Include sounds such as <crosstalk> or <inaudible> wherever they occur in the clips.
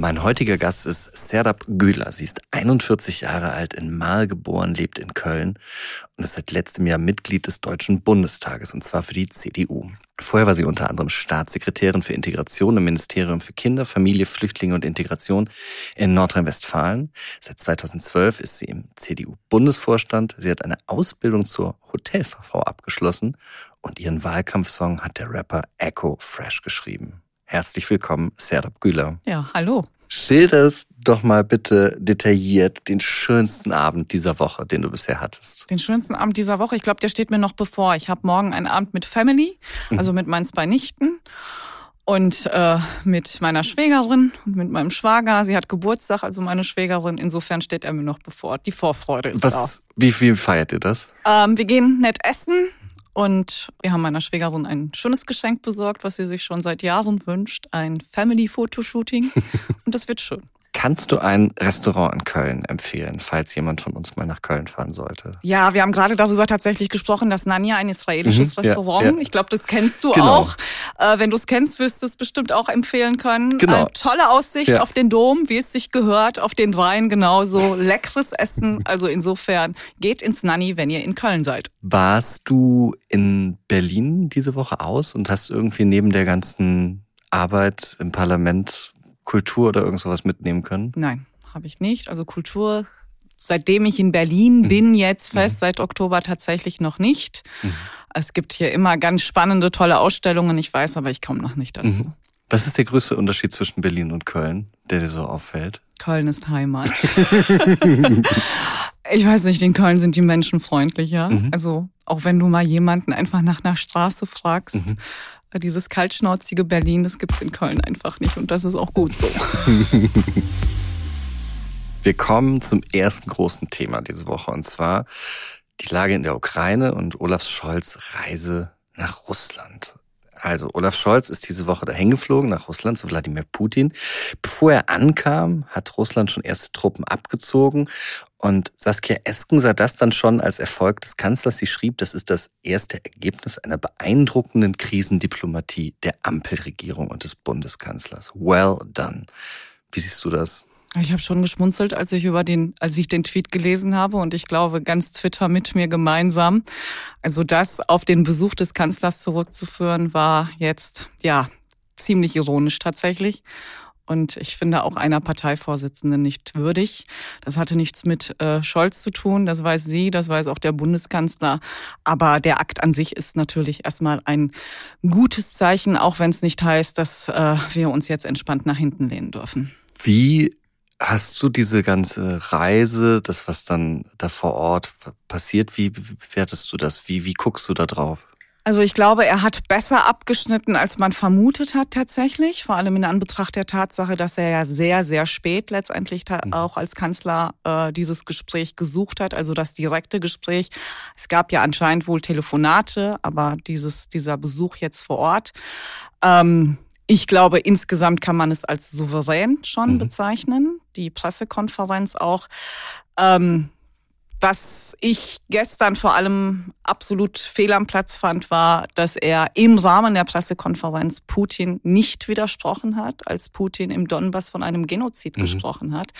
Mein heutiger Gast ist Serdab Güler. Sie ist 41 Jahre alt, in Mahl geboren, lebt in Köln und ist seit letztem Jahr Mitglied des Deutschen Bundestages, und zwar für die CDU. Vorher war sie unter anderem Staatssekretärin für Integration im Ministerium für Kinder, Familie, Flüchtlinge und Integration in Nordrhein-Westfalen. Seit 2012 ist sie im CDU-Bundesvorstand. Sie hat eine Ausbildung zur Hotelfachfrau abgeschlossen und ihren Wahlkampfsong hat der Rapper Echo Fresh geschrieben. Herzlich willkommen, Serdab Güler. Ja, hallo. Schilderst doch mal bitte detailliert den schönsten Abend dieser Woche, den du bisher hattest. Den schönsten Abend dieser Woche, ich glaube, der steht mir noch bevor. Ich habe morgen einen Abend mit Family, also mit meinen zwei Nichten und äh, mit meiner Schwägerin und mit meinem Schwager. Sie hat Geburtstag, also meine Schwägerin. Insofern steht er mir noch bevor. Die Vorfreude ist Was, da. Wie viel feiert ihr das? Ähm, wir gehen nett essen und wir haben meiner Schwägerin ein schönes Geschenk besorgt, was sie sich schon seit Jahren wünscht. Ein Family-Fotoshooting. <laughs> und das wird schön. Kannst du ein Restaurant in Köln empfehlen, falls jemand von uns mal nach Köln fahren sollte? Ja, wir haben gerade darüber tatsächlich gesprochen, dass Nanya ein israelisches Mhm, ja, Restaurant. ja. Ich glaube, das kennst du Genau. auch. Äh, wenn du es kennst, wirst du es bestimmt auch empfehlen können. Genau. Äh, tolle Aussicht Ja. auf den Dom, wie es sich gehört, auf den Rhein genauso. <laughs> Leckeres Essen. Also insofern geht ins Nanny, wenn ihr in Köln seid. Warst du in Berlin diese Woche aus und hast irgendwie neben der ganzen Arbeit im Parlament Kultur oder irgend sowas mitnehmen können? Nein, habe ich nicht. Also Kultur, seitdem ich in Berlin bin, jetzt fest, seit Oktober tatsächlich noch nicht. Mhm. Es gibt hier immer ganz spannende, tolle Ausstellungen. Ich weiß, aber ich komme noch nicht dazu. Mhm. Was ist der größte Unterschied zwischen Berlin und Köln, der dir so auffällt? Köln ist Heimat. <laughs> ich weiß nicht, in Köln sind die Menschen freundlicher. Mhm. Also auch wenn du mal jemanden einfach nach einer Straße fragst, Mhm. Dieses kaltschnauzige Berlin, das gibt's in Köln einfach nicht und das ist auch gut so. <laughs> Wir kommen zum ersten großen Thema diese Woche und zwar die Lage in der Ukraine und Olaf Scholz Reise nach Russland. Also Olaf Scholz ist diese Woche dahin geflogen nach Russland zu Wladimir Putin. Bevor er ankam, hat Russland schon erste Truppen abgezogen und Saskia Esken sah das dann schon als Erfolg des Kanzlers. Sie schrieb, das ist das erste Ergebnis einer beeindruckenden Krisendiplomatie der Ampelregierung und des Bundeskanzlers. Well done. Wie siehst du das? Ich habe schon geschmunzelt, als ich über den, als ich den Tweet gelesen habe und ich glaube ganz Twitter mit mir gemeinsam. Also das auf den Besuch des Kanzlers zurückzuführen, war jetzt ja ziemlich ironisch tatsächlich. Und ich finde auch einer Parteivorsitzenden nicht würdig. Das hatte nichts mit äh, Scholz zu tun, das weiß sie, das weiß auch der Bundeskanzler. Aber der Akt an sich ist natürlich erstmal ein gutes Zeichen, auch wenn es nicht heißt, dass äh, wir uns jetzt entspannt nach hinten lehnen dürfen. Wie hast du diese ganze Reise, das, was dann da vor Ort passiert, wie bewertest du das? Wie, wie guckst du da drauf? Also ich glaube, er hat besser abgeschnitten, als man vermutet hat tatsächlich. Vor allem in Anbetracht der Tatsache, dass er ja sehr, sehr spät letztendlich Mhm. auch als Kanzler äh, dieses Gespräch gesucht hat, also das direkte Gespräch. Es gab ja anscheinend wohl Telefonate, aber dieses, dieser Besuch jetzt vor Ort. Ähm, ich glaube, insgesamt kann man es als souverän schon Mhm. bezeichnen. Die Pressekonferenz auch. Ähm, was ich gestern vor allem absolut fehl am Platz fand, war, dass er im Rahmen der Pressekonferenz Putin nicht widersprochen hat, als Putin im Donbass von einem Genozid Mhm. gesprochen hat.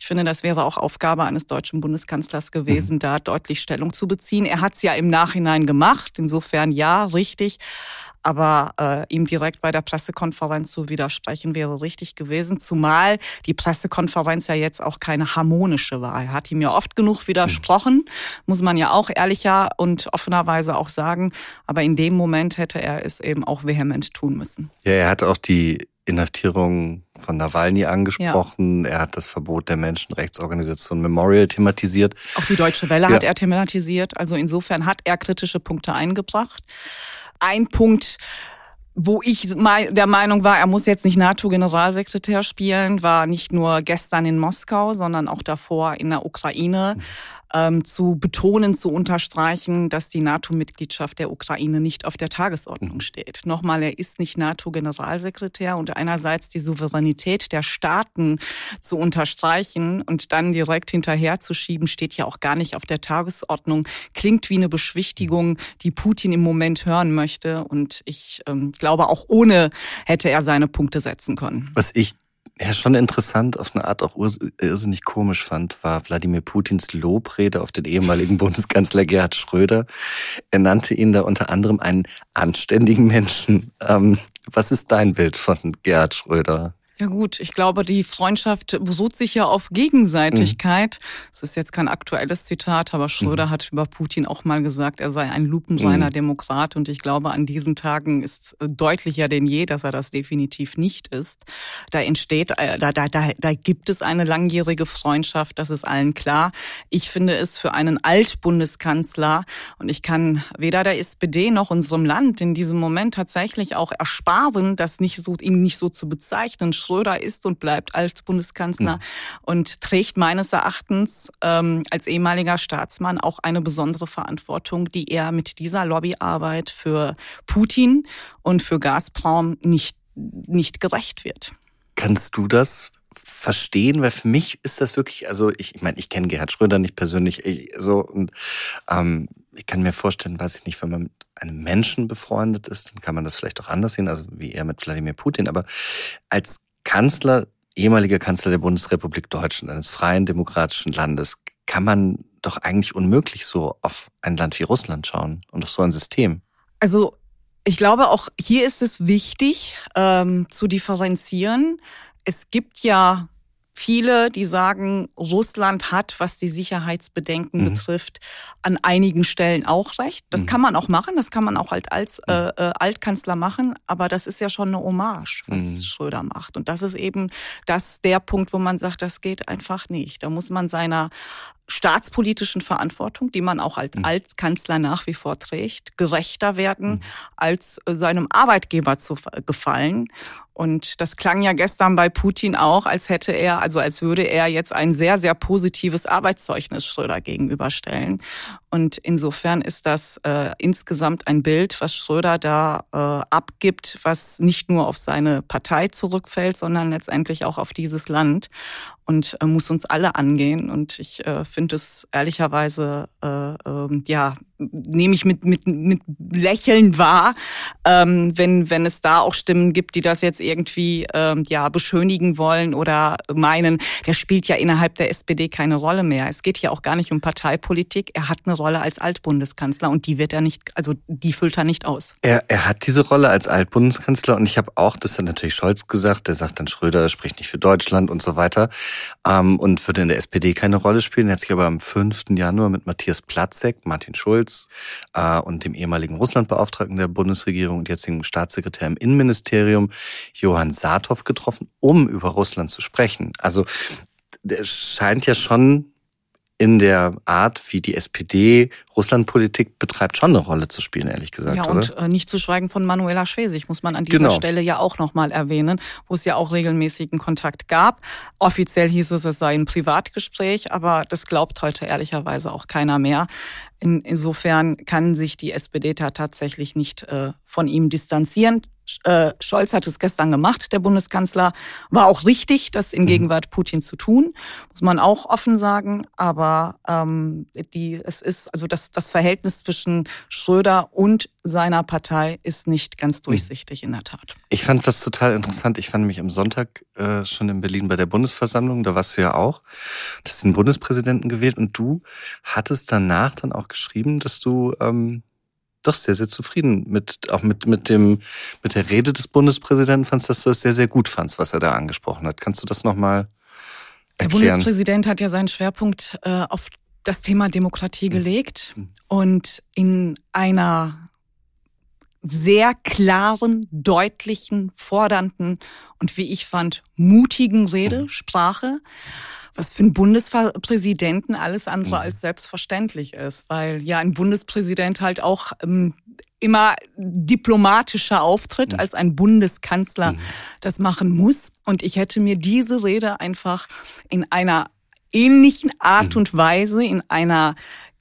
Ich finde, das wäre auch Aufgabe eines deutschen Bundeskanzlers gewesen, Mhm. da deutlich Stellung zu beziehen. Er hat es ja im Nachhinein gemacht, insofern ja, richtig. Aber äh, ihm direkt bei der Pressekonferenz zu widersprechen wäre richtig gewesen, zumal die Pressekonferenz ja jetzt auch keine harmonische war. Er hat ihm ja oft genug widersprochen, muss man ja auch ehrlicher und offenerweise auch sagen. Aber in dem Moment hätte er es eben auch vehement tun müssen. Ja, er hat auch die Inhaftierung von Nawalny angesprochen. Er hat das Verbot der Menschenrechtsorganisation Memorial thematisiert. Auch die Deutsche Welle Ja. hat er thematisiert. Also insofern hat er kritische Punkte eingebracht. Ein Punkt, wo ich der Meinung war, er muss jetzt nicht NATO-Generalsekretär spielen, war nicht nur gestern in Moskau, sondern auch davor in der Ukraine. Ähm, zu betonen, zu unterstreichen, dass die NATO-Mitgliedschaft der Ukraine nicht auf der Tagesordnung mhm. steht. Nochmal, er ist nicht NATO-Generalsekretär und einerseits die Souveränität der Staaten zu unterstreichen und dann direkt hinterherzuschieben, steht ja auch gar nicht auf der Tagesordnung. Klingt wie eine Beschwichtigung, die Putin im Moment hören möchte. Und ich ähm, glaube, auch ohne hätte er seine Punkte setzen können. Was ich ja schon interessant, auf eine Art auch irrsinnig komisch fand, war Wladimir Putins Lobrede auf den ehemaligen <laughs> Bundeskanzler Gerhard Schröder. Er nannte ihn da unter anderem einen anständigen Menschen. Ähm, was ist dein Bild von Gerhard Schröder? Ja gut, ich glaube, die Freundschaft beruht sich ja auf Gegenseitigkeit. Es mhm. ist jetzt kein aktuelles Zitat, aber Schröder mhm. hat über Putin auch mal gesagt, er sei ein lupenreiner mhm. Demokrat. Und ich glaube, an diesen Tagen ist deutlicher denn je, dass er das definitiv nicht ist. Da entsteht, äh, da, da, da, da gibt es eine langjährige Freundschaft, das ist allen klar. Ich finde es für einen Altbundeskanzler, und ich kann weder der SPD noch unserem Land in diesem Moment tatsächlich auch ersparen, das nicht so, ihn nicht so zu bezeichnen Schröder ist und bleibt als Bundeskanzler mhm. und trägt meines Erachtens ähm, als ehemaliger Staatsmann auch eine besondere Verantwortung, die er mit dieser Lobbyarbeit für Putin und für Gazprom nicht, nicht gerecht wird. Kannst du das verstehen, weil für mich ist das wirklich, also ich, ich meine, ich kenne Gerhard Schröder nicht persönlich, ich, so und ähm, ich kann mir vorstellen, weiß ich nicht, wenn man mit einem Menschen befreundet ist, dann kann man das vielleicht auch anders sehen, also wie er mit Wladimir Putin, aber als Kanzler, ehemaliger Kanzler der Bundesrepublik Deutschland, eines freien demokratischen Landes, kann man doch eigentlich unmöglich so auf ein Land wie Russland schauen und auf so ein System. Also ich glaube, auch hier ist es wichtig ähm, zu differenzieren. Es gibt ja viele, die sagen, Russland hat, was die Sicherheitsbedenken mhm. betrifft, an einigen Stellen auch recht. Das mhm. kann man auch machen, das kann man auch halt als mhm. äh, äh, Altkanzler machen, aber das ist ja schon eine Hommage, was mhm. Schröder macht. Und das ist eben das der Punkt, wo man sagt, das geht einfach nicht. Da muss man seiner staatspolitischen Verantwortung, die man auch als mhm. Altkanzler nach wie vor trägt, gerechter werden, mhm. als äh, seinem Arbeitgeber zu gefallen. Und das klang ja gestern bei Putin auch, als hätte er, also als würde er jetzt ein sehr, sehr positives Arbeitszeugnis Schröder gegenüberstellen. Und insofern ist das äh, insgesamt ein Bild, was Schröder da äh, abgibt, was nicht nur auf seine Partei zurückfällt, sondern letztendlich auch auf dieses Land und äh, muss uns alle angehen. Und ich äh, finde es ehrlicherweise, äh, äh, ja, nehme ich mit, mit, mit Lächeln wahr, ähm, wenn, wenn es da auch Stimmen gibt, die das jetzt irgendwie ähm, ja, beschönigen wollen oder meinen, der spielt ja innerhalb der SPD keine Rolle mehr. Es geht ja auch gar nicht um Parteipolitik. Er hat eine Rolle als Altbundeskanzler und die wird er nicht, also die füllt er nicht aus. Er, er hat diese Rolle als Altbundeskanzler und ich habe auch, das hat natürlich Scholz gesagt, der sagt dann Schröder spricht nicht für Deutschland und so weiter ähm, und würde in der SPD keine Rolle spielen. Er hat sich aber am 5. Januar mit Matthias Platzek, Martin Schulz äh, und dem ehemaligen Russlandbeauftragten der Bundesregierung und jetzigen Staatssekretär im Innenministerium, Johann Saathoff, getroffen, um über Russland zu sprechen. Also der scheint ja schon in der Art, wie die SPD Russlandpolitik betreibt, schon eine Rolle zu spielen, ehrlich gesagt. Ja, und oder? Äh, nicht zu schweigen von Manuela Schwesig, muss man an dieser genau. Stelle ja auch nochmal erwähnen, wo es ja auch regelmäßigen Kontakt gab. Offiziell hieß es, es sei ein Privatgespräch, aber das glaubt heute ehrlicherweise auch keiner mehr. In, insofern kann sich die SPD da tatsächlich nicht äh, von ihm distanzieren. Äh, Scholz hat es gestern gemacht, der Bundeskanzler. War auch richtig, das in mhm. Gegenwart Putin zu tun, muss man auch offen sagen. Aber ähm, die, es ist, also das, das Verhältnis zwischen Schröder und seiner Partei ist nicht ganz mhm. durchsichtig in der Tat. Ich fand was total interessant. Ich fand mich am Sonntag äh, schon in Berlin bei der Bundesversammlung, da warst du ja auch. Du hast den Bundespräsidenten gewählt und du hattest danach dann auch geschrieben, dass du ähm, doch sehr, sehr zufrieden mit, auch mit, mit dem, mit der Rede des Bundespräsidenten fandst, dass du das sehr, sehr gut fandst, was er da angesprochen hat. Kannst du das nochmal erklären? Der Bundespräsident hat ja seinen Schwerpunkt äh, auf das Thema Demokratie gelegt mhm. und in einer sehr klaren, deutlichen, fordernden und wie ich fand, mutigen Rede, mhm. Sprache was für einen Bundespräsidenten alles andere mhm. als selbstverständlich ist, weil ja ein Bundespräsident halt auch ähm, immer diplomatischer auftritt als ein Bundeskanzler das machen muss. Und ich hätte mir diese Rede einfach in einer ähnlichen Art mhm. und Weise in einer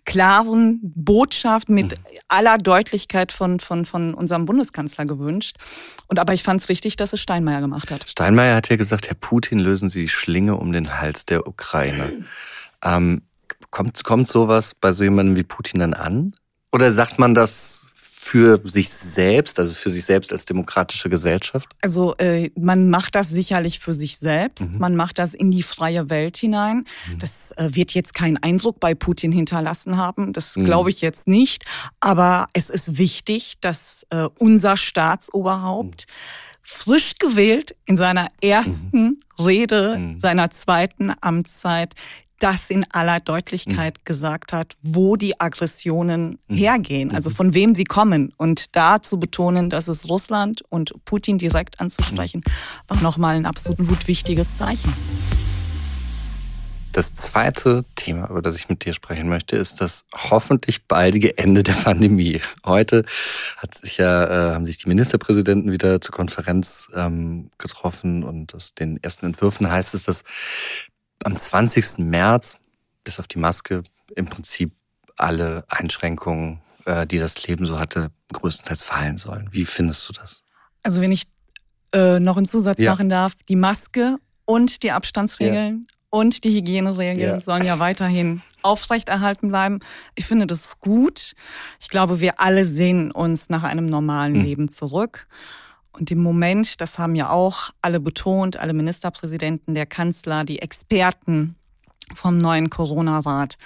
klaren Botschaft mit mhm. aller Deutlichkeit von, von, von unserem Bundeskanzler gewünscht. Und aber ich fand es richtig, dass es Steinmeier gemacht hat. Steinmeier hat ja gesagt, Herr Putin, lösen Sie die Schlinge um den Hals der Ukraine. Ähm, kommt, kommt sowas bei so jemandem wie Putin dann an? Oder sagt man das für sich selbst, also für sich selbst als demokratische Gesellschaft? Also äh, man macht das sicherlich für sich selbst. Mhm. Man macht das in die freie Welt hinein. Mhm. Das äh, wird jetzt keinen Eindruck bei Putin hinterlassen haben. Das mhm. glaube ich jetzt nicht. Aber es ist wichtig, dass äh, unser Staatsoberhaupt mhm. frisch gewählt in seiner ersten mhm. Rede mhm. seiner zweiten Amtszeit das in aller Deutlichkeit mhm. gesagt hat, wo die Aggressionen mhm. hergehen, also mhm. von wem sie kommen. Und da zu betonen, dass es Russland und Putin direkt anzusprechen, mhm. war nochmal ein absolut wichtiges Zeichen. Das zweite Thema, über das ich mit dir sprechen möchte, ist das hoffentlich baldige Ende der Pandemie. Heute hat sich ja, äh, haben sich die Ministerpräsidenten wieder zur Konferenz ähm, getroffen und aus den ersten Entwürfen heißt es, dass am 20. März, bis auf die Maske, im Prinzip alle Einschränkungen, äh, die das Leben so hatte, größtenteils fallen sollen. Wie findest du das? Also wenn ich äh, noch einen Zusatz ja. machen darf, die Maske und die Abstandsregeln ja. und die Hygieneregeln ja. sollen ja weiterhin aufrechterhalten bleiben. Ich finde das gut. Ich glaube, wir alle sehen uns nach einem normalen mhm. Leben zurück. Und im Moment, das haben ja auch alle betont, alle Ministerpräsidenten, der Kanzler, die Experten vom neuen Corona-Rat,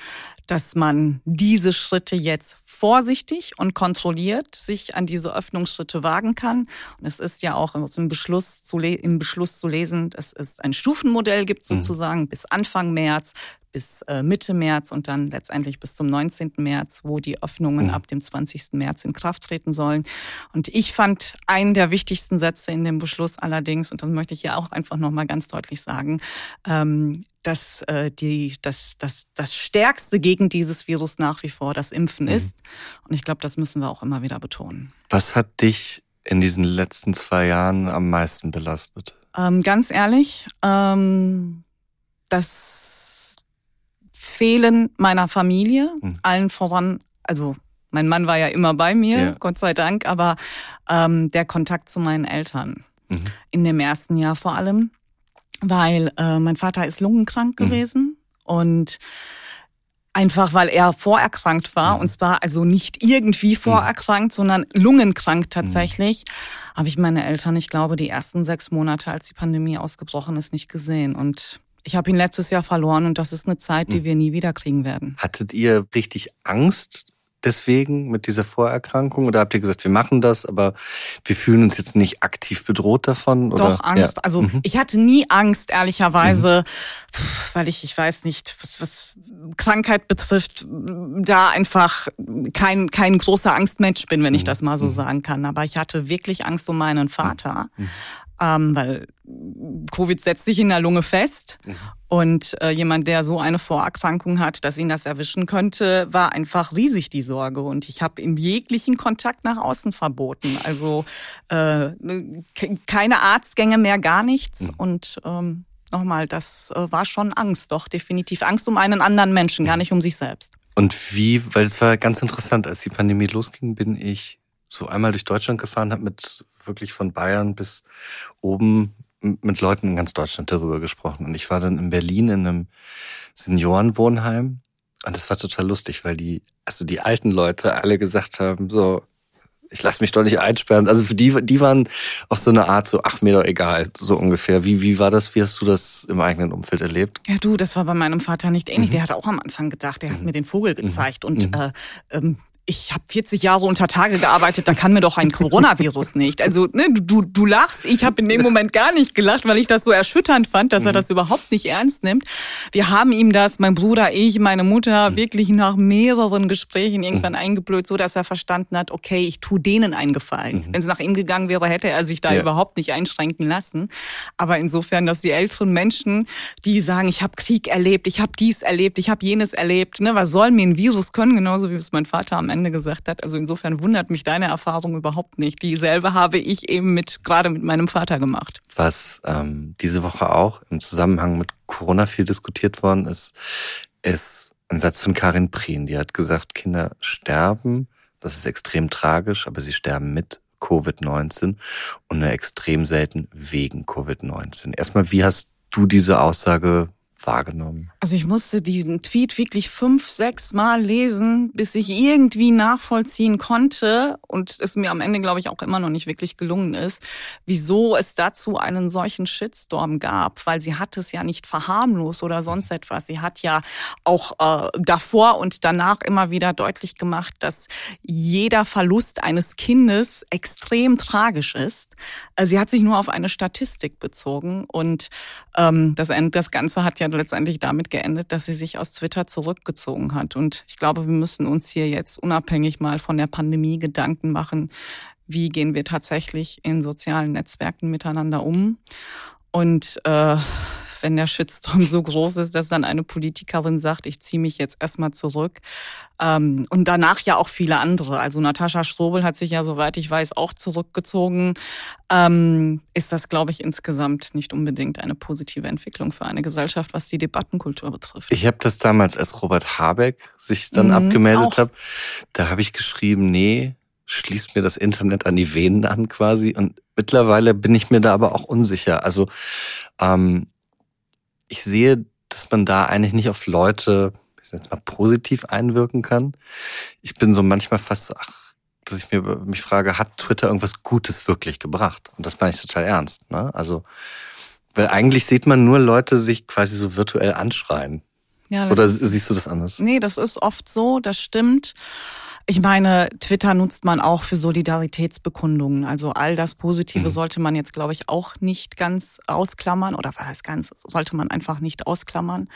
dass man diese Schritte jetzt vorsichtig und kontrolliert sich an diese Öffnungsschritte wagen kann. Und es ist ja auch im Beschluss zu, im Beschluss zu lesen, dass es ein Stufenmodell gibt mhm. sozusagen mhm. bis Anfang März, bis äh, Mitte März und dann letztendlich bis zum 19. März, wo die Öffnungen mhm. ab dem 20. März in Kraft treten sollen. Und ich fand einen der wichtigsten Sätze in dem Beschluss allerdings, und das möchte ich ja auch einfach nochmal ganz deutlich sagen, ähm, dass äh, die, dass, dass das Stärkste gegen dieses Virus nach wie vor das Impfen mhm. ist. Und ich glaube, das müssen wir auch immer wieder betonen. Was hat dich in diesen letzten zwei Jahren am meisten belastet? Ähm, ganz ehrlich, ähm, das Fehlen meiner Familie, mhm. allen voran, also mein Mann war ja immer bei mir, ja. Gott sei Dank, aber ähm, der Kontakt zu meinen Eltern mhm. in dem ersten Jahr vor allem weil äh, mein Vater ist lungenkrank mhm. gewesen und einfach weil er vorerkrankt war mhm. und zwar also nicht irgendwie mhm. vorerkrankt, mhm. sondern lungenkrank tatsächlich, mhm. habe ich meine Eltern, ich glaube, die ersten sechs Monate, als die Pandemie ausgebrochen ist, nicht gesehen und ich habe ihn letztes Jahr verloren und das ist eine Zeit, die mhm. wir nie wieder kriegen werden. Hattet ihr richtig Angst deswegen mit dieser Vorerkrankung? Oder habt ihr gesagt, wir machen das, aber wir fühlen uns jetzt nicht aktiv bedroht davon? Oder? Doch, Angst. Ja. Also mhm. ich hatte nie Angst, ehrlicherweise, mhm. weil ich, ich weiß nicht, was, was Krankheit betrifft, da einfach kein, kein großer Angstmensch bin, wenn ich mhm. das mal so mhm. sagen kann. Aber ich hatte wirklich Angst um meinen Vater. Ähm, weil Covid setzt sich in der Lunge fest. Mhm. Und äh, jemand, der so eine Vorerkrankung hat, dass ihn das erwischen könnte, war einfach riesig die Sorge. Und ich habe ihm jeglichen Kontakt nach außen verboten. Also äh, keine Arztgänge mehr, gar nichts. Mhm. Und ähm, nochmal, das äh, war schon Angst, doch definitiv Angst um einen anderen Menschen, gar mhm. nicht um sich selbst. Und wie, weil es war ganz interessant, als die Pandemie losging, bin ich so einmal durch Deutschland gefahren, habe mit wirklich von Bayern bis oben mit Leuten in ganz Deutschland darüber gesprochen. Und ich war dann in Berlin in einem Seniorenwohnheim und das war total lustig, weil die, also die alten Leute alle gesagt haben, so, ich lasse mich doch nicht einsperren. Also für die, die waren auf so eine Art so, ach mir doch egal, so ungefähr. Wie, wie war das? Wie hast du das im eigenen Umfeld erlebt? Ja, du, das war bei meinem Vater nicht ähnlich. Mhm. Der hat auch am Anfang gedacht, der hat mhm. mir den Vogel mhm. gezeigt mhm. und äh, ähm, ich habe 40 Jahre unter Tage gearbeitet, da kann mir doch ein Coronavirus nicht. Also ne, du, du lachst, ich habe in dem Moment gar nicht gelacht, weil ich das so erschütternd fand, dass er mhm. das überhaupt nicht ernst nimmt. Wir haben ihm das, mein Bruder, ich, meine Mutter, mhm. wirklich nach mehreren Gesprächen irgendwann mhm. eingeblöd, so dass er verstanden hat, okay, ich tu denen einen Gefallen. Wenn es nach ihm gegangen wäre, hätte er sich da ja. überhaupt nicht einschränken lassen. Aber insofern, dass die älteren Menschen, die sagen, ich habe Krieg erlebt, ich habe dies erlebt, ich habe jenes erlebt, ne, was soll mir ein Virus können, genauso wie es mein Vater am Ende gesagt hat. Also insofern wundert mich deine Erfahrung überhaupt nicht. Dieselbe habe ich eben mit gerade mit meinem Vater gemacht. Was ähm, diese Woche auch im Zusammenhang mit Corona viel diskutiert worden ist, ist ein Satz von Karin Prien. Die hat gesagt, Kinder sterben, das ist extrem tragisch, aber sie sterben mit Covid-19 und nur extrem selten wegen Covid-19. Erstmal, wie hast du diese Aussage wahrgenommen? Also ich musste diesen Tweet wirklich fünf, sechs Mal lesen, bis ich irgendwie nachvollziehen konnte und es mir am Ende, glaube ich, auch immer noch nicht wirklich gelungen ist, wieso es dazu einen solchen Shitstorm gab, weil sie hat es ja nicht verharmlos oder sonst etwas. Sie hat ja auch äh, davor und danach immer wieder deutlich gemacht, dass jeder Verlust eines Kindes extrem tragisch ist. Äh, sie hat sich nur auf eine Statistik bezogen und ähm, das, das Ganze hat ja letztendlich damit geendet, dass sie sich aus Twitter zurückgezogen hat. Und ich glaube, wir müssen uns hier jetzt unabhängig mal von der Pandemie Gedanken machen, wie gehen wir tatsächlich in sozialen Netzwerken miteinander um. Und äh, wenn der Shitstorm <laughs> so groß ist, dass dann eine Politikerin sagt, ich ziehe mich jetzt erstmal zurück. Ähm, und danach ja auch viele andere. Also Natascha Strobel hat sich ja, soweit ich weiß, auch zurückgezogen. Ähm, ist das, glaube ich, insgesamt nicht unbedingt eine positive Entwicklung für eine Gesellschaft, was die Debattenkultur betrifft. Ich habe das damals, als Robert Habeck sich dann mhm, abgemeldet hat, da habe ich geschrieben, nee, schließt mir das Internet an die Venen an quasi. Und mittlerweile bin ich mir da aber auch unsicher. Also ähm, ich sehe, dass man da eigentlich nicht auf Leute, ich sag jetzt mal, positiv einwirken kann. Ich bin so manchmal fast so, ach, dass ich mir mich frage, hat Twitter irgendwas Gutes wirklich gebracht? Und das meine ich total ernst. Ne? Also, weil eigentlich sieht man nur Leute sich quasi so virtuell anschreien. Ja, Oder siehst du das anders? Nee, das ist oft so, das stimmt. Ich meine, Twitter nutzt man auch für Solidaritätsbekundungen. Also all das Positive mhm. sollte man jetzt, glaube ich, auch nicht ganz ausklammern oder was heißt ganz, sollte man einfach nicht ausklammern.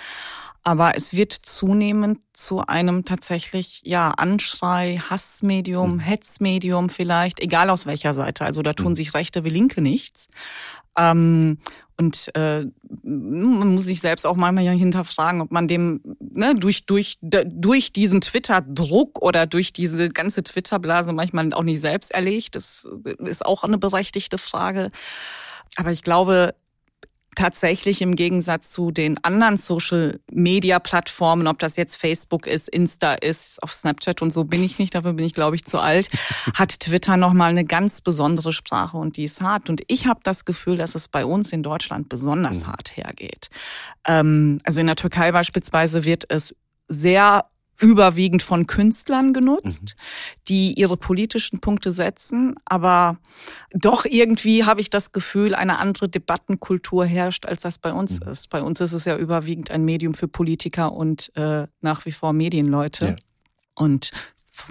Aber es wird zunehmend zu einem tatsächlich, ja, Anschrei, Hassmedium, mhm. Hetzmedium vielleicht, egal aus welcher Seite. Also da tun mhm. sich Rechte wie Linke nichts. Ähm, und äh, man muss sich selbst auch manchmal hinterfragen, ob man dem ne, durch, durch, durch diesen Twitter-Druck oder durch diese ganze Twitter-Blase manchmal auch nicht selbst erlegt. Das ist auch eine berechtigte Frage. Aber ich glaube, tatsächlich im Gegensatz zu den anderen Social-Media-Plattformen, ob das jetzt Facebook ist, Insta ist, auf Snapchat und so bin ich nicht, dafür bin ich, glaube ich, zu alt, <laughs> hat Twitter nochmal eine ganz besondere Sprache und die ist hart. Und ich habe das Gefühl, dass es bei uns in Deutschland besonders mhm. hart hergeht. Ähm, also in der Türkei beispielsweise wird es sehr überwiegend von Künstlern genutzt, mhm. die ihre politischen Punkte setzen. Aber doch irgendwie habe ich das Gefühl, eine andere Debattenkultur herrscht, als das bei uns mhm. ist. Bei uns ist es ja überwiegend ein Medium für Politiker und äh, nach wie vor Medienleute. Ja. Und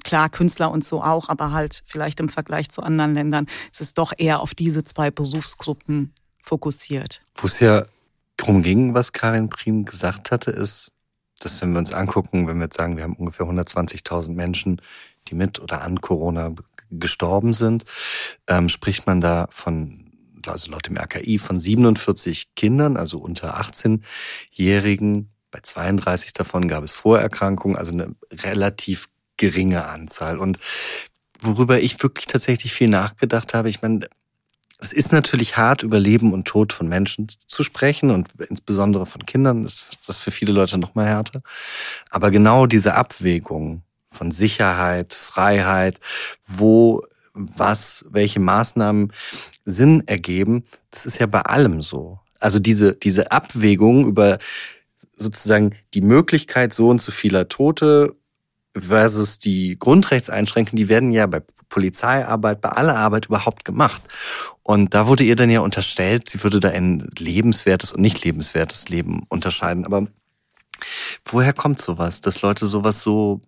klar, Künstler und so auch, aber halt vielleicht im Vergleich zu anderen Ländern ist es doch eher auf diese zwei Berufsgruppen fokussiert. Wo es ja darum ging, was Karin Prien gesagt hatte, ist, dass wenn wir uns angucken, wenn wir jetzt sagen, wir haben ungefähr 120.000 Menschen, die mit oder an Corona gestorben sind, ähm, spricht man da von, also laut dem RKI, von 47 Kindern, also unter 18-Jährigen. Bei 32 davon gab es Vorerkrankungen, also eine relativ geringe Anzahl. Und worüber ich wirklich tatsächlich viel nachgedacht habe, ich meine, es ist natürlich hart, über Leben und Tod von Menschen zu sprechen und insbesondere von Kindern ist das für viele Leute noch mal härter. Aber genau diese Abwägung von Sicherheit, Freiheit, wo was, welche Maßnahmen Sinn ergeben, das ist ja bei allem so. Also diese, diese Abwägung über sozusagen die Möglichkeit so und so vieler Tote versus die Grundrechtseinschränkungen, die werden ja bei Polizeiarbeit, bei aller Arbeit überhaupt gemacht. Und da wurde ihr dann ja unterstellt, sie würde da ein lebenswertes und nicht lebenswertes Leben unterscheiden. Aber woher kommt sowas, dass Leute sowas so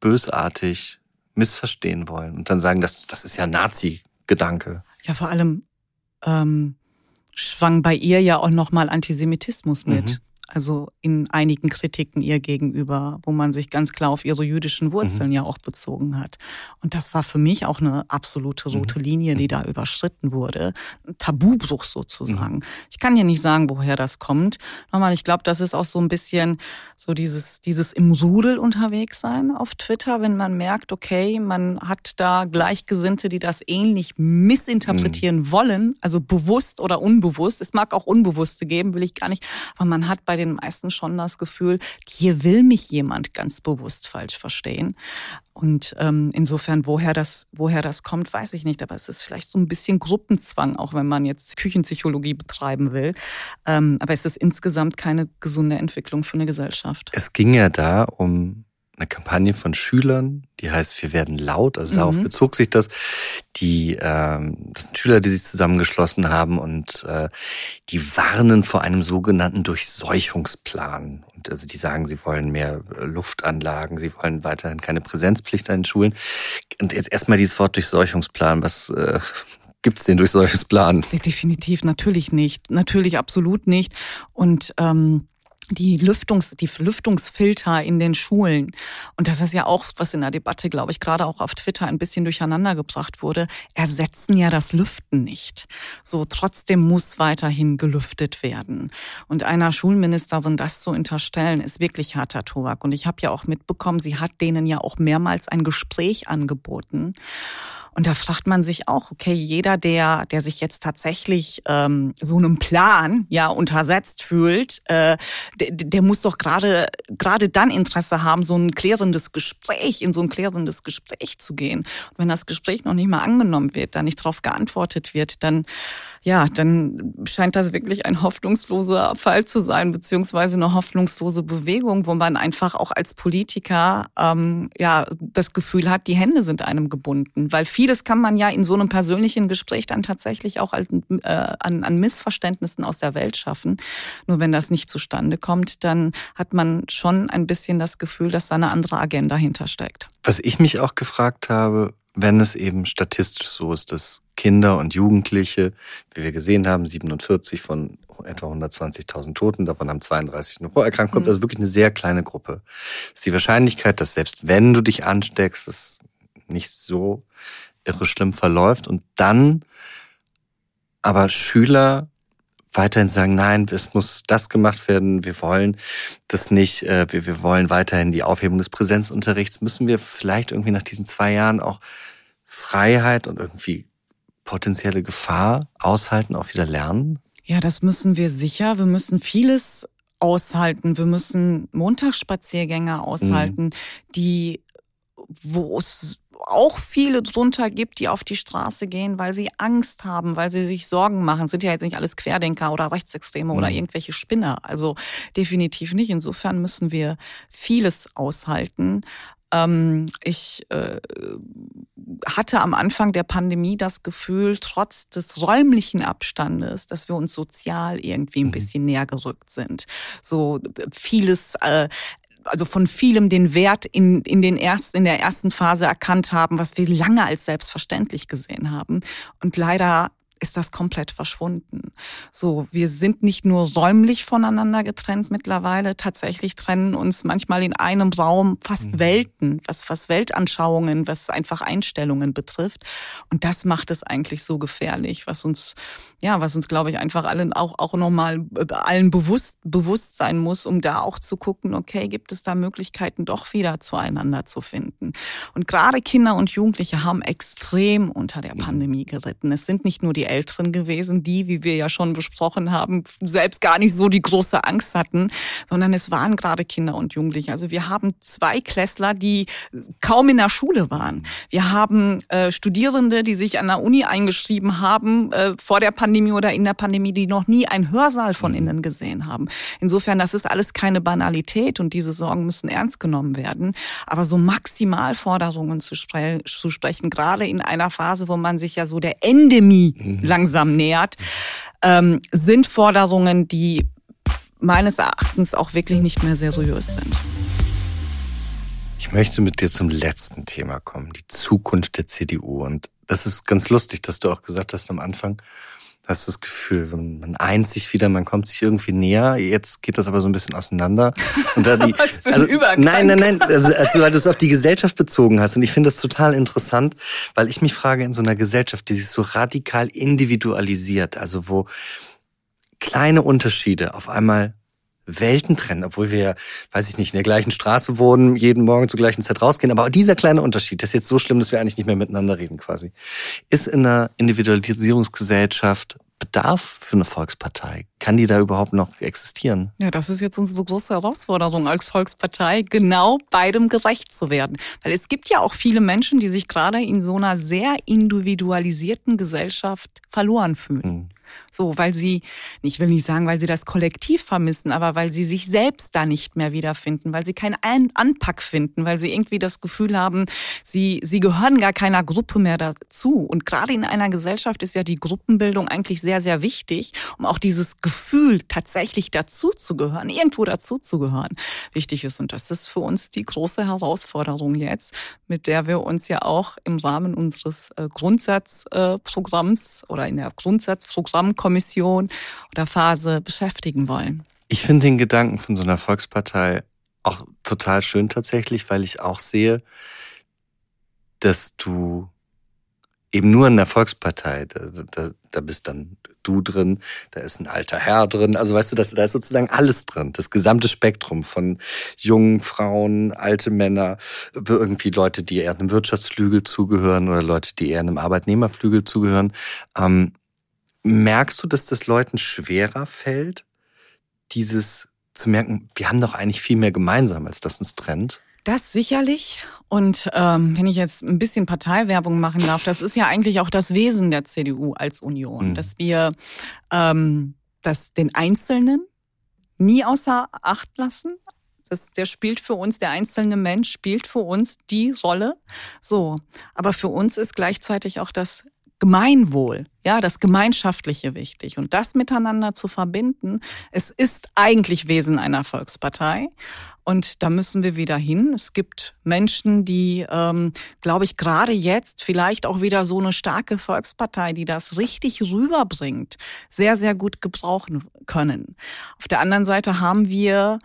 bösartig missverstehen wollen und dann sagen, das, das ist ja Nazi-Gedanke? Ja, vor allem ähm, schwang bei ihr ja auch nochmal Antisemitismus mit. Mhm also in einigen Kritiken ihr gegenüber, wo man sich ganz klar auf ihre jüdischen Wurzeln mhm. ja auch bezogen hat. Und das war für mich auch eine absolute mhm. rote Linie, die mhm. da überschritten wurde. Ein Tabubruch sozusagen. Mhm. Ich kann ja nicht sagen, woher das kommt. Nochmal, ich glaube, das ist auch so ein bisschen so dieses, dieses im Rudel unterwegs sein auf Twitter, wenn man merkt, okay, man hat da Gleichgesinnte, die das ähnlich missinterpretieren mhm. wollen, also bewusst oder unbewusst. Es mag auch Unbewusste geben, will ich gar nicht, aber man hat bei den meisten schon das Gefühl, hier will mich jemand ganz bewusst falsch verstehen. Und ähm, insofern, woher das, woher das kommt, weiß ich nicht. Aber es ist vielleicht so ein bisschen Gruppenzwang, auch wenn man jetzt Küchenpsychologie betreiben will. Ähm, aber es ist insgesamt keine gesunde Entwicklung für eine Gesellschaft. Es ging ja da um eine Kampagne von Schülern, die heißt Wir werden laut, also darauf mhm. bezog sich das. Die, ähm, das sind Schüler, die sich zusammengeschlossen haben und äh, die warnen vor einem sogenannten Durchseuchungsplan. Und also die sagen, sie wollen mehr äh, Luftanlagen, sie wollen weiterhin keine Präsenzpflicht an den Schulen. Und jetzt erstmal dieses Wort Durchseuchungsplan, was äh, <laughs> Gibt es den Durchseuchungsplan? Definitiv, natürlich nicht. Natürlich absolut nicht. Und ähm, die Lüftungs, die Lüftungsfilter in den Schulen. Und das ist ja auch, was in der Debatte, glaube ich, gerade auch auf Twitter ein bisschen durcheinander gebracht wurde, ersetzen ja das Lüften nicht. So, trotzdem muss weiterhin gelüftet werden. Und einer Schulministerin das zu unterstellen, ist wirklich harter Tobak. Und ich habe ja auch mitbekommen, sie hat denen ja auch mehrmals ein Gespräch angeboten. Und da fragt man sich auch, okay, jeder, der, der sich jetzt tatsächlich ähm, so einem Plan ja untersetzt fühlt, äh, der, der muss doch gerade gerade dann Interesse haben, so ein klärendes Gespräch, in so ein klärendes Gespräch zu gehen. Und wenn das Gespräch noch nicht mal angenommen wird, da nicht darauf geantwortet wird, dann ja, dann scheint das wirklich ein hoffnungsloser Fall zu sein, beziehungsweise eine hoffnungslose Bewegung, wo man einfach auch als Politiker ähm, ja das Gefühl hat, die Hände sind einem gebunden. Weil vieles kann man ja in so einem persönlichen Gespräch dann tatsächlich auch äh, an, an Missverständnissen aus der Welt schaffen. Nur wenn das nicht zustande kommt, dann hat man schon ein bisschen das Gefühl, dass da eine andere Agenda hintersteckt. Was ich mich auch gefragt habe, wenn es eben statistisch so ist, dass Kinder und Jugendliche, wie wir gesehen haben, 47 von etwa 120.000 Toten, davon haben 32 eine Vorerkrankung, mhm. das ist wirklich eine sehr kleine Gruppe. ist die Wahrscheinlichkeit, dass selbst wenn du dich ansteckst, es nicht so irre schlimm verläuft und dann aber Schüler weiterhin sagen, nein, es muss das gemacht werden, wir wollen das nicht, äh, wir, wir wollen weiterhin die Aufhebung des Präsenzunterrichts, müssen wir vielleicht irgendwie nach diesen zwei Jahren auch Freiheit und irgendwie potenzielle Gefahr aushalten, auch wieder lernen? Ja, das müssen wir sicher. Wir müssen vieles aushalten. Wir müssen Montagsspaziergänge aushalten, mhm. die, wo es auch viele drunter gibt, die auf die Straße gehen, weil sie Angst haben, weil sie sich Sorgen machen. Sind ja jetzt nicht alles Querdenker oder Rechtsextreme mhm. oder irgendwelche Spinner. Also definitiv nicht. Insofern müssen wir vieles aushalten. Ähm, ich äh, hatte am Anfang der Pandemie das Gefühl, trotz des räumlichen Abstandes, dass wir uns sozial irgendwie ein mhm. bisschen näher gerückt sind. So vieles äh, also von vielem den Wert in, in, den ersten, in der ersten Phase erkannt haben, was wir lange als selbstverständlich gesehen haben. Und leider ist das komplett verschwunden. So, wir sind nicht nur räumlich voneinander getrennt mittlerweile, tatsächlich trennen uns manchmal in einem Raum fast mhm. Welten, was, was Weltanschauungen, was einfach Einstellungen betrifft. Und das macht es eigentlich so gefährlich, was uns, ja, was uns, glaube ich, einfach allen auch, auch nochmal äh, allen bewusst, bewusst sein muss, um da auch zu gucken, okay, gibt es da Möglichkeiten, doch wieder zueinander zu finden. Und gerade Kinder und Jugendliche haben extrem unter der. Pandemie geritten. Es sind nicht nur die Älteren gewesen, die, wie wir ja schon besprochen haben, selbst gar nicht so die große Angst hatten, sondern es waren gerade Kinder und Jugendliche. Also wir haben zwei Klässler, die kaum in der Schule waren. Wir haben äh, Studierende, die sich an der Uni eingeschrieben haben, äh, vor der Pandemie oder in der Pandemie, die noch nie einen Hörsaal von mhm. innen gesehen haben. Insofern, das ist alles keine Banalität und diese Sorgen müssen ernst genommen werden. Aber so Maximalforderungen zu, spre zu sprechen, gerade in einer Phase, wo man sich ja so der Endemie mhm langsam nähert, ähm, sind Forderungen, die meines Erachtens auch wirklich nicht mehr seriös sind. Ich möchte mit dir zum letzten Thema kommen, die Zukunft der CDU. Und das ist ganz lustig, dass du auch gesagt hast am Anfang, hast du das Gefühl, man eint sich wieder, man kommt sich irgendwie näher. Jetzt geht das aber so ein bisschen auseinander. Und da <laughs> die, Was für also, nein, nein, nein, also, also weil du es auf die Gesellschaft bezogen hast. Und ich finde das total interessant, weil ich mich frage, in so einer Gesellschaft, die sich so radikal individualisiert, also wo kleine Unterschiede auf einmal Welten trennen, obwohl wir, weiß ich nicht, in der gleichen Straße wohnen, jeden Morgen zur gleichen Zeit rausgehen. Aber dieser kleine Unterschied, das ist jetzt so schlimm, dass wir eigentlich nicht mehr miteinander reden quasi, ist in einer Individualisierungsgesellschaft Bedarf für eine Volkspartei? Kann die da überhaupt noch existieren? Ja, das ist jetzt unsere große Herausforderung als Volkspartei, genau beidem gerecht zu werden. Weil es gibt ja auch viele Menschen, die sich gerade in so einer sehr individualisierten Gesellschaft verloren fühlen. Mhm. So, weil sie, ich will nicht sagen, weil sie das Kollektiv vermissen, aber weil sie sich selbst da nicht mehr wiederfinden, weil sie keinen Anpack finden, weil sie irgendwie das Gefühl haben, sie, sie gehören gar keiner Gruppe mehr dazu. Und gerade in einer Gesellschaft ist ja die Gruppenbildung eigentlich sehr, sehr wichtig, um auch dieses Gefühl tatsächlich dazu zu gehören, irgendwo dazu zu gehören, wichtig ist. Und das ist für uns die große Herausforderung jetzt, mit der wir uns ja auch im Rahmen unseres äh, Grundsatzprogramms oder in der Grundsatzprogramm Kommission oder Phase beschäftigen wollen. Ich finde den Gedanken von so einer Volkspartei auch total schön tatsächlich, weil ich auch sehe, dass du eben nur in der Volkspartei, da, da, da bist dann du drin, da ist ein alter Herr drin, also weißt du, dass, da ist sozusagen alles drin, das gesamte Spektrum von jungen Frauen, alte Männer, irgendwie Leute, die eher einem Wirtschaftsflügel zugehören oder Leute, die eher einem Arbeitnehmerflügel zugehören. Ähm, Merkst du, dass das Leuten schwerer fällt, dieses zu merken, wir haben doch eigentlich viel mehr gemeinsam, als das uns trennt? Das sicherlich. Und ähm, wenn ich jetzt ein bisschen Parteiwerbung machen darf, das ist ja eigentlich auch das Wesen der CDU als Union, mhm. dass wir ähm, dass den Einzelnen nie außer Acht lassen. Das, der spielt für uns, der einzelne Mensch spielt für uns die Rolle. So. Aber für uns ist gleichzeitig auch das Gemeinwohl, ja, das Gemeinschaftliche wichtig. Und das miteinander zu verbinden, es ist eigentlich Wesen einer Volkspartei. Und da müssen wir wieder hin. Es gibt Menschen, die, ähm, glaube ich, gerade jetzt vielleicht auch wieder so eine starke Volkspartei, die das richtig rüberbringt, sehr, sehr gut gebrauchen können. Auf der anderen Seite haben wir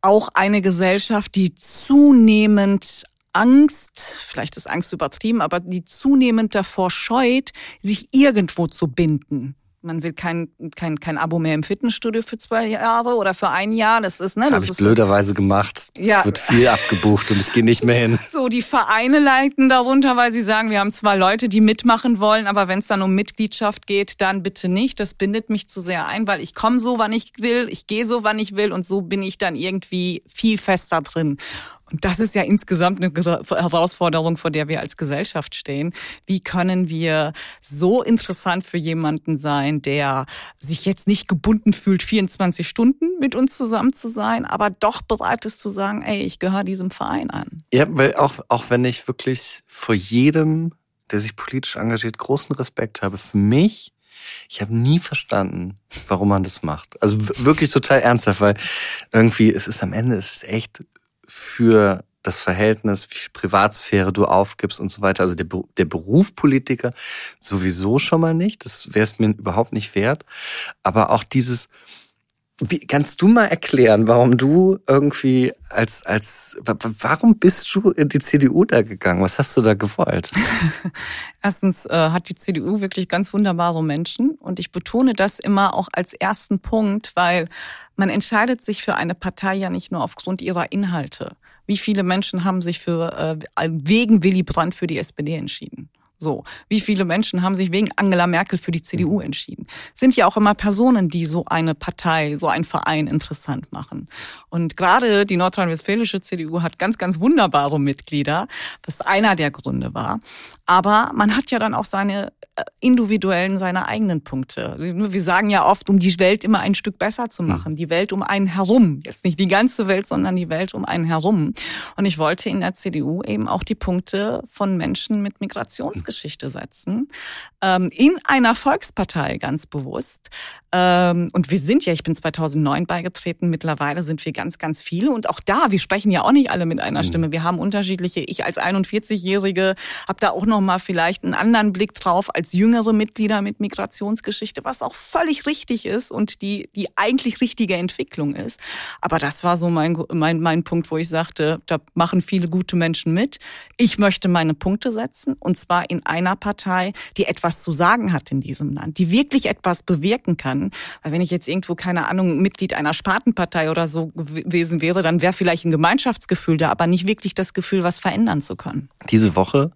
auch eine Gesellschaft, die zunehmend Angst, vielleicht ist Angst übertrieben, aber die zunehmend davor scheut, sich irgendwo zu binden. Man will kein, kein, kein Abo mehr im Fitnessstudio für zwei Jahre oder für ein Jahr. Das ist, ne? Das Habe ich blöderweise gemacht. Ja. Wird viel abgebucht und ich gehe nicht mehr hin. <laughs> So, die Vereine leiten darunter, weil sie sagen, wir haben zwar Leute, die mitmachen wollen, aber wenn es dann um Mitgliedschaft geht, dann bitte nicht. Das bindet mich zu sehr ein, weil ich komme so, wann ich will, ich gehe so, wann ich will und so bin ich dann irgendwie viel fester drin. Und das ist ja insgesamt eine Herausforderung, vor der wir als Gesellschaft stehen. Wie können wir so interessant für jemanden sein, der sich jetzt nicht gebunden fühlt, 24 Stunden mit uns zusammen zu sein, aber doch bereit ist zu sagen, ey, ich gehöre diesem Verein an. Ja, weil auch, auch wenn ich wirklich vor jedem, der sich politisch engagiert, großen Respekt habe, für mich ich habe nie verstanden, warum man das macht. Also wirklich total ernsthaft, weil irgendwie es ist am Ende es ist echt für das Verhältnis, wie viel Privatsphäre du aufgibst und so weiter. Also der, der Beruf Politiker sowieso schon mal nicht. Das wäre es mir überhaupt nicht wert. Aber auch dieses, wie, kannst du mal erklären, warum du irgendwie als, als, warum bist du in die CDU da gegangen? Was hast du da gewollt? <laughs> Erstens äh, hat die CDU wirklich ganz wunderbare Menschen und ich betone das immer auch als ersten Punkt, weil man entscheidet sich für eine Partei ja nicht nur aufgrund ihrer Inhalte. Wie viele Menschen haben sich für, äh, wegen Willy Brandt für die SPD entschieden? So, wie viele Menschen haben sich wegen Angela Merkel für die CDU mhm. entschieden? Sind ja auch immer Personen, die so eine Partei, so einen Verein interessant machen. Und gerade die nordrhein-westfälische CDU hat ganz, ganz wunderbare Mitglieder, was einer der Gründe war. Aber man hat ja dann auch seine äh, individuellen, seine eigenen Punkte. Wir sagen ja oft, um die Welt immer ein Stück besser zu machen, mhm. die Welt um einen herum. Jetzt nicht die ganze Welt, sondern die Welt um einen herum. Und ich wollte in der CDU eben auch die Punkte von Menschen mit Migrationsgeschichte Geschichte setzen, ähm, in einer Volkspartei ganz bewusst. Ähm, und wir sind ja, ich bin 2009 beigetreten, mittlerweile sind wir ganz, ganz viele. Und auch da, wir sprechen ja auch nicht alle mit einer mhm. Stimme. Wir haben unterschiedliche, ich als 41-Jährige habe da auch nochmal vielleicht einen anderen Blick drauf als jüngere Mitglieder mit Migrationsgeschichte, was auch völlig richtig ist und die, die eigentlich richtige Entwicklung ist. Aber das war so mein, mein, mein Punkt, wo ich sagte, da machen viele gute Menschen mit. Ich möchte meine Punkte setzen und zwar in einer Partei, die etwas zu sagen hat in diesem Land, die wirklich etwas bewirken kann. Weil wenn ich jetzt irgendwo, keine Ahnung, Mitglied einer Spartenpartei oder so gewesen wäre, dann wäre vielleicht ein Gemeinschaftsgefühl da, aber nicht wirklich das Gefühl, was verändern zu können. Diese Woche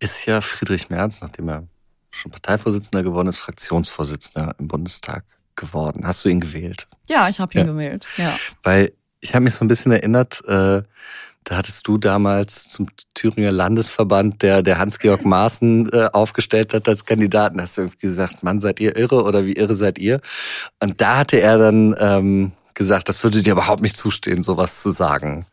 ist ja Friedrich Merz, nachdem er schon Parteivorsitzender geworden ist, Fraktionsvorsitzender im Bundestag geworden. Hast du ihn gewählt? Ja, ich habe ihn ja. gewählt. Ja. Weil ich habe mich so ein bisschen erinnert, äh, da hattest du damals zum Thüringer Landesverband, der, der Hans-Georg Maaßen äh, aufgestellt hat als Kandidaten, hast du irgendwie gesagt, Mann, seid ihr irre oder wie irre seid ihr? Und da hatte er dann ähm, gesagt, das würde dir überhaupt nicht zustehen, sowas zu sagen.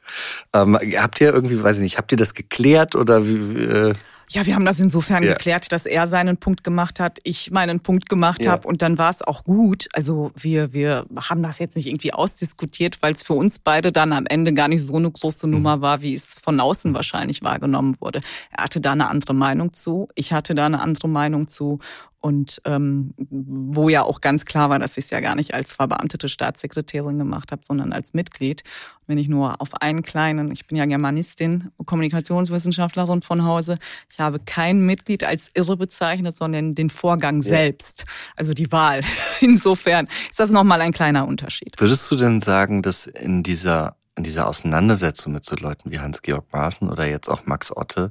Ähm, habt ihr irgendwie, weiß ich nicht, habt ihr das geklärt oder wie? Äh ja, wir haben das insofern ja. geklärt, dass er seinen Punkt gemacht hat, ich meinen Punkt gemacht ja. habe und dann war es auch gut. Also wir, wir haben das jetzt nicht irgendwie ausdiskutiert, weil es für uns beide dann am Ende gar nicht so eine große Nummer mhm. war, wie es von außen wahrscheinlich wahrgenommen wurde. Er hatte da eine andere Meinung zu, ich hatte da eine andere Meinung zu und ähm, wo ja auch ganz klar war, dass ich es ja gar nicht als verbeamtete Staatssekretärin gemacht habe, sondern als Mitglied. Und wenn ich nur auf einen kleinen, ich bin ja Germanistin, Kommunikationswissenschaftlerin von Hause, ich habe kein Mitglied als irre bezeichnet, sondern den Vorgang ja. selbst, also die Wahl. <laughs> Insofern ist das nochmal ein kleiner Unterschied. Würdest du denn sagen, dass in dieser in dieser Auseinandersetzung mit so Leuten wie Hans-Georg Maaßen oder jetzt auch Max Otte,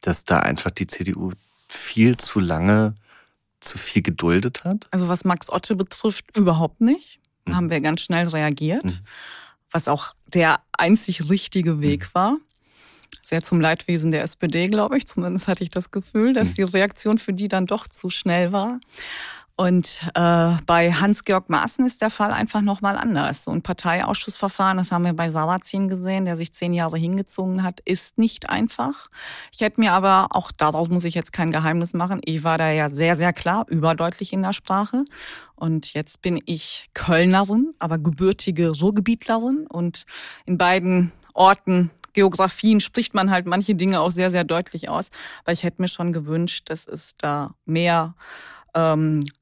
dass da einfach die CDU viel zu lange zu viel geduldet hat? Also was Max Otte betrifft, überhaupt nicht. Da mhm. haben wir ganz schnell reagiert, mhm. was auch der einzig richtige Weg mhm. war. Sehr zum Leidwesen der SPD, glaube ich. Zumindest hatte ich das Gefühl, dass mhm. die Reaktion für die dann doch zu schnell war. Und äh, bei Hans-Georg Maaßen ist der Fall einfach nochmal anders. So ein Parteiausschussverfahren, das haben wir bei Sarrazin gesehen, der sich zehn Jahre hingezogen hat, ist nicht einfach. Ich hätte mir aber, auch darauf muss ich jetzt kein Geheimnis machen, ich war da ja sehr, sehr klar, überdeutlich in der Sprache. Und jetzt bin ich Kölnerin, aber gebürtige Ruhrgebietlerin. Und in beiden Orten Geografien spricht man halt manche Dinge auch sehr, sehr deutlich aus. Aber ich hätte mir schon gewünscht, dass es da mehr ähm, äh,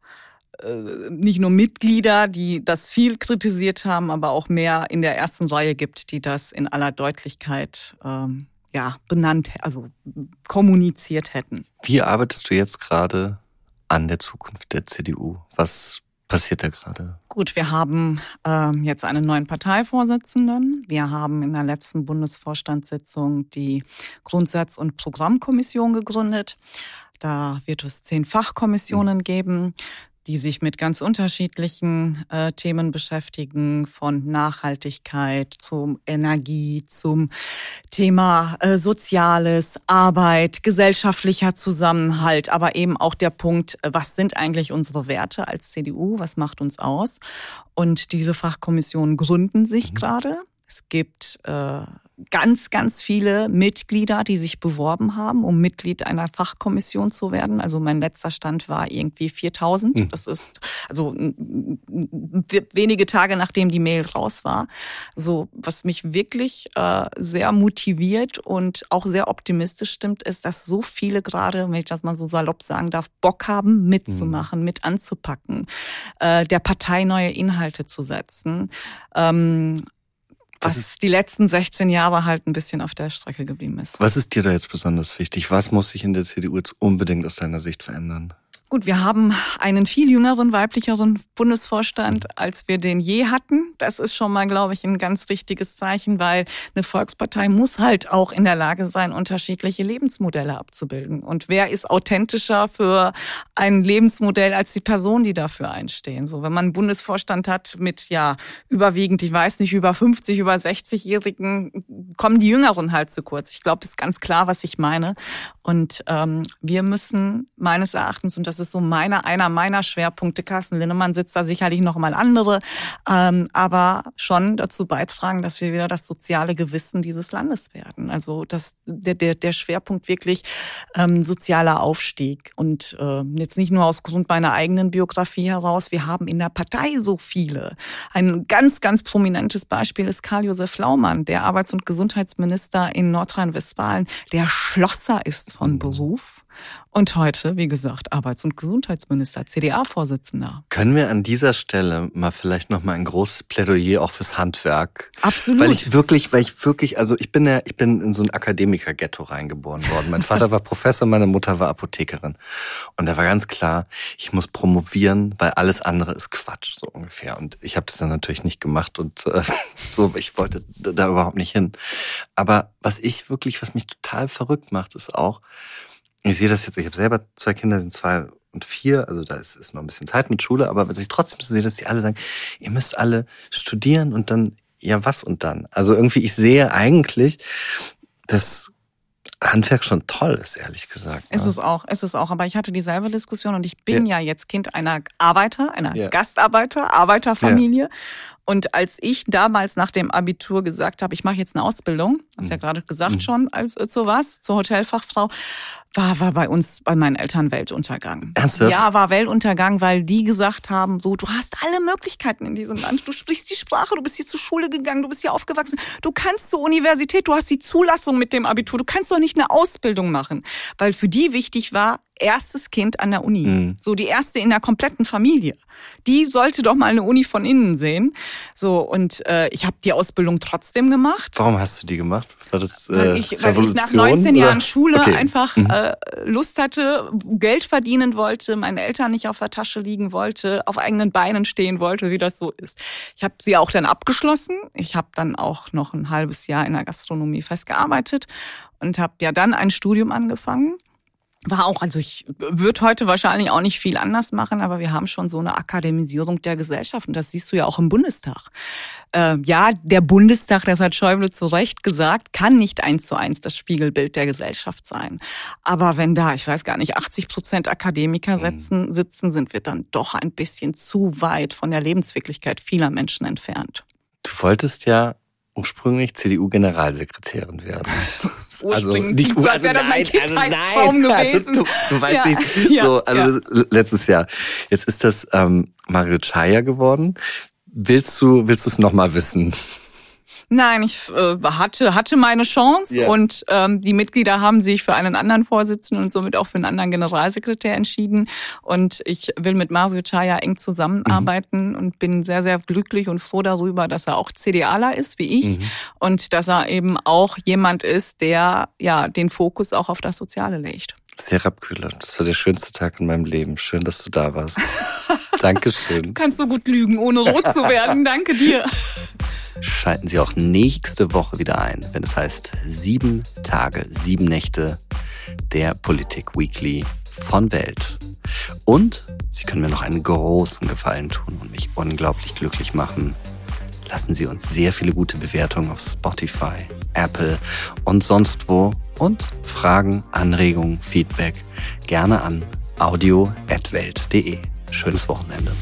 nicht nur Mitglieder, die das viel kritisiert haben, aber auch mehr in der ersten Reihe gibt, die das in aller Deutlichkeit ähm, ja, benannt, also kommuniziert hätten. Wie arbeitest du jetzt gerade an der Zukunft der CDU? Was passiert da gerade? Gut, wir haben ähm, jetzt einen neuen Parteivorsitzenden. Wir haben in der letzten Bundesvorstandssitzung die Grundsatz- und Programmkommission gegründet. Da wird es zehn Fachkommissionen mhm. geben die sich mit ganz unterschiedlichen äh, Themen beschäftigen, von Nachhaltigkeit zum Energie, zum Thema äh, Soziales, Arbeit, gesellschaftlicher Zusammenhalt, aber eben auch der Punkt, äh, was sind eigentlich unsere Werte als CDU, was macht uns aus? Und diese Fachkommissionen gründen sich mhm. gerade. Es gibt äh, ganz, ganz viele Mitglieder, die sich beworben haben, um Mitglied einer Fachkommission zu werden. Also mein letzter Stand war irgendwie 4000. Mhm. Das ist also wenige Tage nachdem die Mail raus war. So, was mich wirklich äh, sehr motiviert und auch sehr optimistisch stimmt, ist, dass so viele gerade, wenn ich das mal so salopp sagen darf, Bock haben, mitzumachen, mhm. mit anzupacken, äh, der Partei neue Inhalte zu setzen. Ähm, was, was die letzten 16 Jahre halt ein bisschen auf der Strecke geblieben ist. Was ist dir da jetzt besonders wichtig? Was muss sich in der CDU jetzt unbedingt aus deiner Sicht verändern? Gut, wir haben einen viel jüngeren, weiblicheren Bundesvorstand, als wir den je hatten. Das ist schon mal, glaube ich, ein ganz richtiges Zeichen, weil eine Volkspartei muss halt auch in der Lage sein, unterschiedliche Lebensmodelle abzubilden. Und wer ist authentischer für ein Lebensmodell als die Personen, die dafür einstehen? So, wenn man einen Bundesvorstand hat mit, ja, überwiegend, ich weiß nicht, über 50, über 60-Jährigen, kommen die Jüngeren halt zu kurz. Ich glaube, es ist ganz klar, was ich meine. Und ähm, wir müssen meines Erachtens, und das ist so meiner, einer meiner Schwerpunkte. Carsten Linnemann sitzt da sicherlich noch mal andere, ähm, aber schon dazu beitragen, dass wir wieder das soziale Gewissen dieses Landes werden. Also dass der, der, der Schwerpunkt wirklich ähm, sozialer Aufstieg. Und äh, jetzt nicht nur aus Grund meiner eigenen Biografie heraus, wir haben in der Partei so viele. Ein ganz, ganz prominentes Beispiel ist Karl-Josef Laumann, der Arbeits- und Gesundheitsminister in Nordrhein-Westfalen, der Schlosser ist von Beruf und heute, wie gesagt, Arbeits- und Gesundheitsminister, CDA-Vorsitzender. Können wir an dieser Stelle mal vielleicht noch mal ein großes Plädoyer auch fürs Handwerk? Absolut. Weil ich wirklich, weil ich wirklich, also ich bin ja, ich bin in so ein Akademiker-Ghetto reingeboren worden. Mein Vater war <laughs> Professor, meine Mutter war Apothekerin. Und da war ganz klar, ich muss promovieren, weil alles andere ist Quatsch, so ungefähr. Und ich habe das dann natürlich nicht gemacht und äh, <laughs> so, ich wollte da überhaupt nicht hin. Aber was ich wirklich, was mich total verrückt macht, ist auch, ich sehe das jetzt, ich habe selber zwei Kinder, sind zwei und vier, also da ist, ist noch ein bisschen Zeit mit Schule, aber was ich trotzdem so sehe, dass die alle sagen, ihr müsst alle studieren und dann, ja, was und dann? Also irgendwie, ich sehe eigentlich, dass Handwerk schon toll ist, ehrlich gesagt. Ist ne? es auch, ist es auch. Aber ich hatte dieselbe Diskussion und ich bin ja, ja jetzt Kind einer Arbeiter, einer Ja. Gastarbeiter, Arbeiterfamilie. Und als ich damals nach dem Abitur gesagt habe, ich mache jetzt eine Ausbildung, hast ja Mhm. gerade gesagt Mhm. schon, als äh, zu was, zur Hotelfachfrau, war, war bei uns, bei meinen Eltern Weltuntergang. Ernsthaft? Ja, war Weltuntergang, weil die gesagt haben, so, du hast alle Möglichkeiten in diesem Land. Du sprichst die Sprache, du bist hier zur Schule gegangen, du bist hier aufgewachsen, du kannst zur Universität, du hast die Zulassung mit dem Abitur, du kannst doch nicht eine Ausbildung machen. Weil für die wichtig war, erstes Kind an der Uni. Mhm. So die erste in der kompletten Familie. Die sollte doch mal eine Uni von innen sehen. So, und äh, ich habe die Ausbildung trotzdem gemacht. Warum hast du die gemacht? War das äh, Weil ich, weil ich nach Revolution, 19 oder? Jahren Schule Okay. einfach Mhm. äh, Lust hatte, Geld verdienen wollte, meine Eltern nicht auf der Tasche liegen wollte, auf eigenen Beinen stehen wollte, wie das so ist. Ich habe sie auch dann abgeschlossen. Ich habe dann auch noch ein halbes Jahr in der Gastronomie festgearbeitet und habe ja dann ein Studium angefangen. War auch, also ich würde heute wahrscheinlich auch nicht viel anders machen, aber wir haben schon so eine Akademisierung der Gesellschaft und das siehst du ja auch im Bundestag. Äh, ja, der Bundestag, das hat Schäuble zu Recht gesagt, kann nicht eins zu eins das Spiegelbild der Gesellschaft sein. Aber wenn da, ich weiß gar nicht, 80 Prozent Akademiker sitzen, sitzen, sind wir dann doch ein bisschen zu weit von der Lebenswirklichkeit vieler Menschen entfernt. Du wolltest ja ursprünglich CDU-Generalsekretärin werden. <laughs> Ursprünglich nicht so, als wäre <laughs> das mein Kindheitstraum gewesen. Also, du, du weißt, Ja, wie es <laughs> ja, so, also letztes Jahr. Jetzt ist das ähm, Mario Chaya geworden. Willst du, willst du es nochmal wissen? Nein, ich äh, hatte, hatte meine Chance Ja. und ähm, die Mitglieder haben sich für einen anderen Vorsitzenden und somit auch für einen anderen Generalsekretär entschieden. Und ich will mit Mario Chaya eng zusammenarbeiten und bin sehr, sehr glücklich und froh darüber, dass er auch CDAler ist, wie ich. Mhm. Und dass er eben auch jemand ist, der ja den Fokus auch auf das Soziale legt. Serap Kühler, das war der schönste Tag in meinem Leben. Schön, dass du da warst. <laughs> Dankeschön. Du kannst so gut lügen, ohne rot zu werden. Danke dir. Schalten Sie auch nächste Woche wieder ein, wenn es heißt sieben Tage, sieben Nächte der Politik Weekly von Welt. Und Sie können mir noch einen großen Gefallen tun und mich unglaublich glücklich machen. Lassen Sie uns sehr viele gute Bewertungen auf Spotify, Apple und sonst wo. Und Fragen, Anregungen, Feedback gerne an audio.welt.de. Schönes Wochenende.